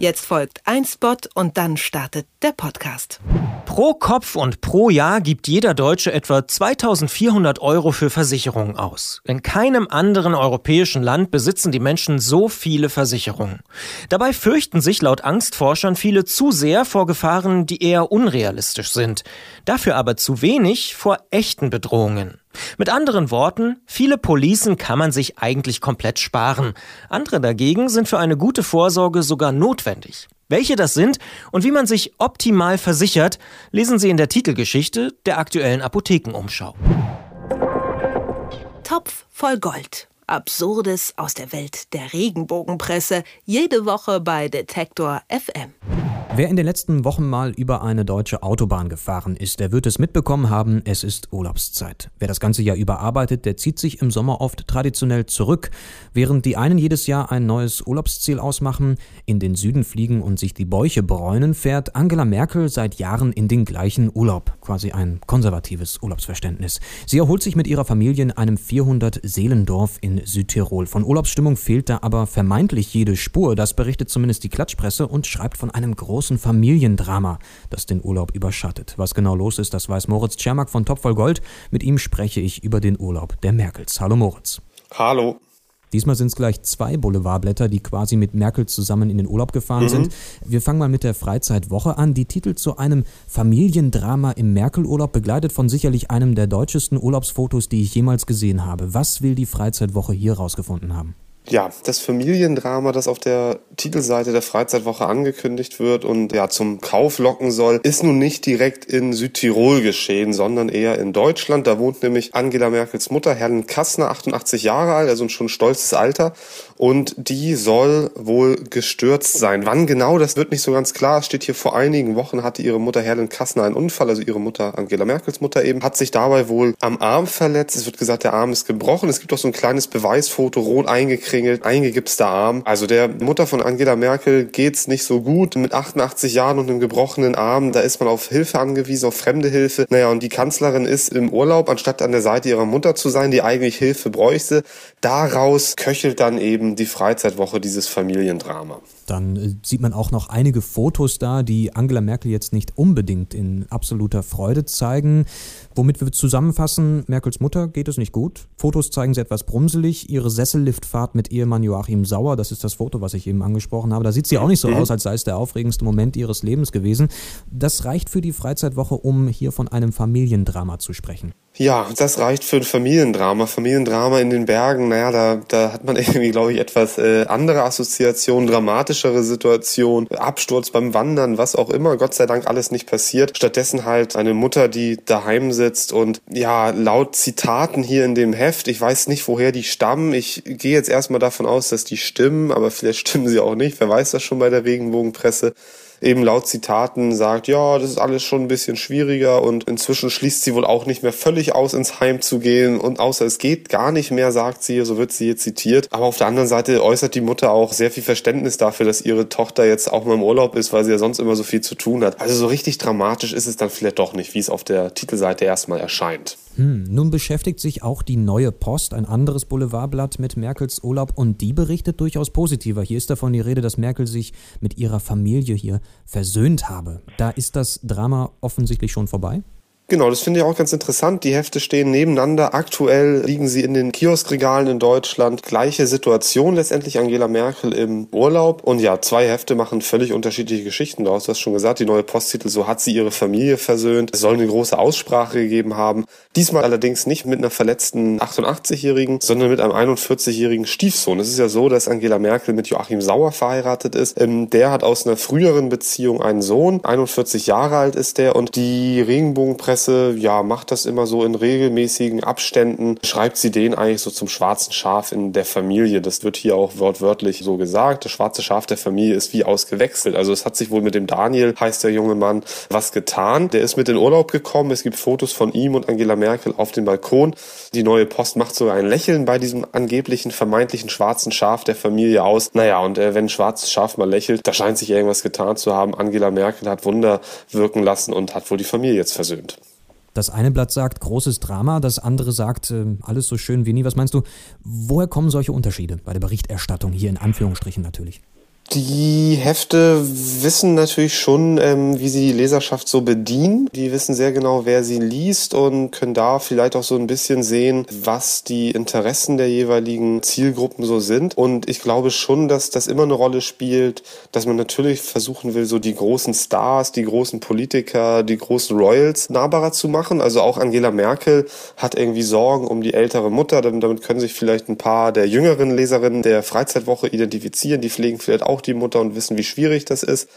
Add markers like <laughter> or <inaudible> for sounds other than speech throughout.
Jetzt folgt ein Spot und dann startet der Podcast. Pro Kopf und pro Jahr gibt jeder Deutsche etwa 2400 Euro für Versicherungen aus. In keinem anderen europäischen Land besitzen die Menschen so viele Versicherungen. Dabei fürchten sich laut Angstforschern viele zu sehr vor Gefahren, die eher unrealistisch sind. Dafür aber zu wenig vor echten Bedrohungen. Mit anderen Worten, viele Policen kann man sich eigentlich komplett sparen. Andere dagegen sind für eine gute Vorsorge sogar notwendig. Welche das sind und wie man sich optimal versichert, lesen Sie in der Titelgeschichte der aktuellen Apothekenumschau. Topf voll Gold. Absurdes aus der Welt der Regenbogenpresse. Jede Woche bei Detektor FM. Wer in den letzten Wochen mal über eine deutsche Autobahn gefahren ist, der wird es mitbekommen haben, es ist Urlaubszeit. Wer das ganze Jahr über arbeitet, der zieht sich im Sommer oft traditionell zurück, während die einen jedes Jahr ein neues Urlaubsziel ausmachen, in den Süden fliegen und sich die Bäuche bräunen, fährt Angela Merkel seit Jahren in den gleichen Urlaub, quasi ein konservatives Urlaubsverständnis. Sie erholt sich mit ihrer Familie in einem 400 Seelendorf in Südtirol. Von Urlaubsstimmung fehlt da aber vermeintlich jede Spur, das berichtet zumindest die Klatschpresse und schreibt von einem großen großen Familiendrama, das den Urlaub überschattet. Was genau los ist, das weiß Moritz Czermak von Top voll Gold. Mit ihm spreche ich über den Urlaub der Merkels. Hallo Moritz. Hallo. Diesmal sind es gleich zwei Boulevardblätter, die quasi mit Merkel zusammen in den Urlaub gefahren mhm. sind. Wir fangen mal mit der Freizeitwoche an. Die titelt zu einem Familiendrama im Merkel-Urlaub, begleitet von sicherlich einem der deutschesten Urlaubsfotos, die ich jemals gesehen habe. Was will die Freizeitwoche hier rausgefunden haben? Ja, das Familiendrama, das auf der Titelseite der Freizeitwoche angekündigt wird und ja zum Kauf locken soll, ist nun nicht direkt in Südtirol geschehen, sondern eher in Deutschland. Da wohnt nämlich Angela Merkels Mutter, Helen Kassner, 88 Jahre alt, also schon ein stolzes Alter. Und die soll wohl gestürzt sein. Wann genau, das wird nicht so ganz klar. Es steht hier vor einigen Wochen hatte ihre Mutter Helen Kassner einen Unfall, also ihre Mutter Angela Merkels Mutter eben, hat sich dabei wohl am Arm verletzt. Es wird gesagt, der Arm ist gebrochen. Es gibt auch so ein kleines Beweisfoto, rot eingekringelt, eingegipster Arm. Also der Mutter von Angela Merkel geht's nicht so gut. Mit 88 Jahren und einem gebrochenen Arm, da ist man auf Hilfe angewiesen, auf fremde Hilfe. Naja, und die Kanzlerin ist im Urlaub, anstatt an der Seite ihrer Mutter zu sein, die eigentlich Hilfe bräuchte. Daraus köchelt dann eben die Freizeitwoche dieses Familiendrama. Dann äh, sieht man auch noch einige Fotos da, die Angela Merkel jetzt nicht unbedingt in absoluter Freude zeigen. Womit wir zusammenfassen, Merkels Mutter geht es nicht gut. Fotos zeigen sie etwas brumselig. Ihre Sesselliftfahrt mit Ehemann Joachim Sauer, das ist das Foto, was ich eben angesprochen habe. Da sieht sie auch nicht so mhm. aus, als sei es der aufregendste Moment ihres Lebens gewesen. Das reicht für die Freizeitwoche, um hier von einem Familiendrama zu sprechen. Ja, das reicht für ein Familiendrama. Familiendrama in den Bergen, naja, da, da hat man <laughs> irgendwie, glaube ich, etwas äh, andere Assoziationen, dramatischere Situationen, Absturz beim Wandern, was auch immer. Gott sei Dank alles nicht passiert. Stattdessen halt eine Mutter, die daheim sitzt und ja, laut Zitaten hier in dem Heft, ich weiß nicht, woher die stammen. Ich gehe jetzt erstmal davon aus, dass die stimmen, aber vielleicht <laughs> stimmen sie auch nicht. Wer weiß das schon bei der Regenbogenpresse eben laut Zitaten sagt, ja, das ist alles schon ein bisschen schwieriger und inzwischen schließt sie wohl auch nicht mehr völlig aus, ins Heim zu gehen und außer es geht gar nicht mehr, sagt sie, so wird sie hier zitiert. Aber auf der anderen Seite äußert die Mutter auch sehr viel Verständnis dafür, dass ihre Tochter jetzt auch mal im Urlaub ist, weil sie ja sonst immer so viel zu tun hat. Also so richtig dramatisch ist es dann vielleicht doch nicht, wie es auf der Titelseite erstmal erscheint. Hm, nun beschäftigt sich auch die Neue Post, ein anderes Boulevardblatt, mit Merkels Urlaub und die berichtet durchaus positiver. Hier ist davon die Rede, dass Merkel sich mit ihrer Familie hier versöhnt habe. Da ist das Drama offensichtlich schon vorbei? Genau, das finde ich auch ganz interessant. Die Hefte stehen nebeneinander. Aktuell liegen sie in den Kioskregalen in Deutschland. Gleiche Situation letztendlich Angela Merkel im Urlaub. Und ja, zwei Hefte machen völlig unterschiedliche Geschichten daraus. Du hast schon gesagt, die neue Posttitel, so hat sie ihre Familie versöhnt. Es soll eine große Aussprache gegeben haben. Diesmal allerdings nicht mit einer verletzten 88-Jährigen, sondern mit einem 41-jährigen Stiefsohn. Es ist ja so, dass Angela Merkel mit Joachim Sauer verheiratet ist. Ähm, der hat aus einer früheren Beziehung einen Sohn. 41 Jahre alt ist der und die Regenbogenpresse Presse, ja, macht das immer so in regelmäßigen Abständen, schreibt sie den eigentlich so zum schwarzen Schaf in der Familie. Das wird hier auch wortwörtlich so gesagt. Das schwarze Schaf der Familie ist wie ausgewechselt. Also es hat sich wohl mit dem Daniel, heißt der junge Mann, was getan. Der ist mit in Urlaub gekommen. Es gibt Fotos von ihm und Angela Merkel auf dem Balkon. Die neue Post macht sogar ein Lächeln bei diesem angeblichen, vermeintlichen schwarzen Schaf der Familie aus. Naja, und äh, wenn ein schwarzes Schaf mal lächelt, da scheint sich irgendwas getan zu haben. Angela Merkel hat Wunder wirken lassen und hat wohl die Familie jetzt versöhnt. Das eine Blatt sagt großes Drama, das andere sagt äh, alles so schön wie nie. Was meinst du, woher kommen solche Unterschiede bei der Berichterstattung hier in Anführungsstrichen natürlich? Die Hefte wissen natürlich schon, ähm, wie sie die Leserschaft so bedienen. Die wissen sehr genau, wer sie liest und können da vielleicht auch so ein bisschen sehen, was die Interessen der jeweiligen Zielgruppen so sind. Und ich glaube schon, dass das immer eine Rolle spielt, dass man natürlich versuchen will, so die großen Stars, die großen Politiker, die großen Royals nahbarer zu machen. Also auch Angela Merkel hat irgendwie Sorgen um die ältere Mutter. Damit können sich vielleicht ein paar der jüngeren Leserinnen der Freizeitwoche identifizieren. Die pflegen vielleicht auch die Mutter und wissen, wie schwierig das ist.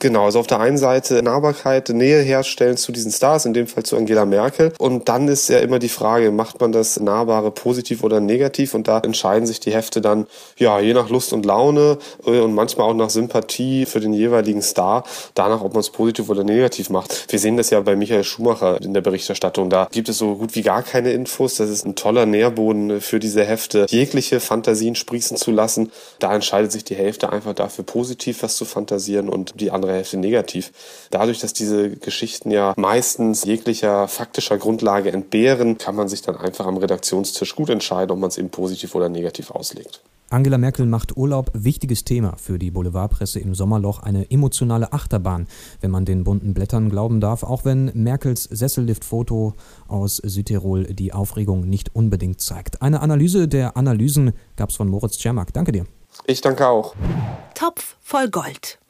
Genau, also auf der einen Seite Nahbarkeit, Nähe herstellen zu diesen Stars, in dem Fall zu Angela Merkel. Und dann ist ja immer die Frage, macht man das Nahbare positiv oder negativ? Und da entscheiden sich die Hefte dann, ja, je nach Lust und Laune äh, und manchmal auch nach Sympathie für den jeweiligen Star, danach, ob man es positiv oder negativ macht. Wir sehen das ja bei Michael Schumacher in der Berichterstattung. Da gibt es so gut wie gar keine Infos. Das ist ein toller Nährboden für diese Hefte, jegliche Fantasien sprießen zu lassen. Da entscheidet sich die Hälfte einfach dafür, positiv was zu fantasieren und die andere andere Hälfte negativ. Dadurch, dass diese Geschichten ja meistens jeglicher faktischer Grundlage entbehren, kann man sich dann einfach am Redaktionstisch gut entscheiden, ob man es eben positiv oder negativ auslegt. Angela Merkel macht Urlaub wichtiges Thema für die Boulevardpresse im Sommerloch, eine emotionale Achterbahn, wenn man den bunten Blättern glauben darf, auch wenn Merkels Sessellift-Foto aus Südtirol die Aufregung nicht unbedingt zeigt. Eine Analyse der Analysen gab es von Moritz Czermak. Danke dir. Ich danke auch. Topf voll Gold.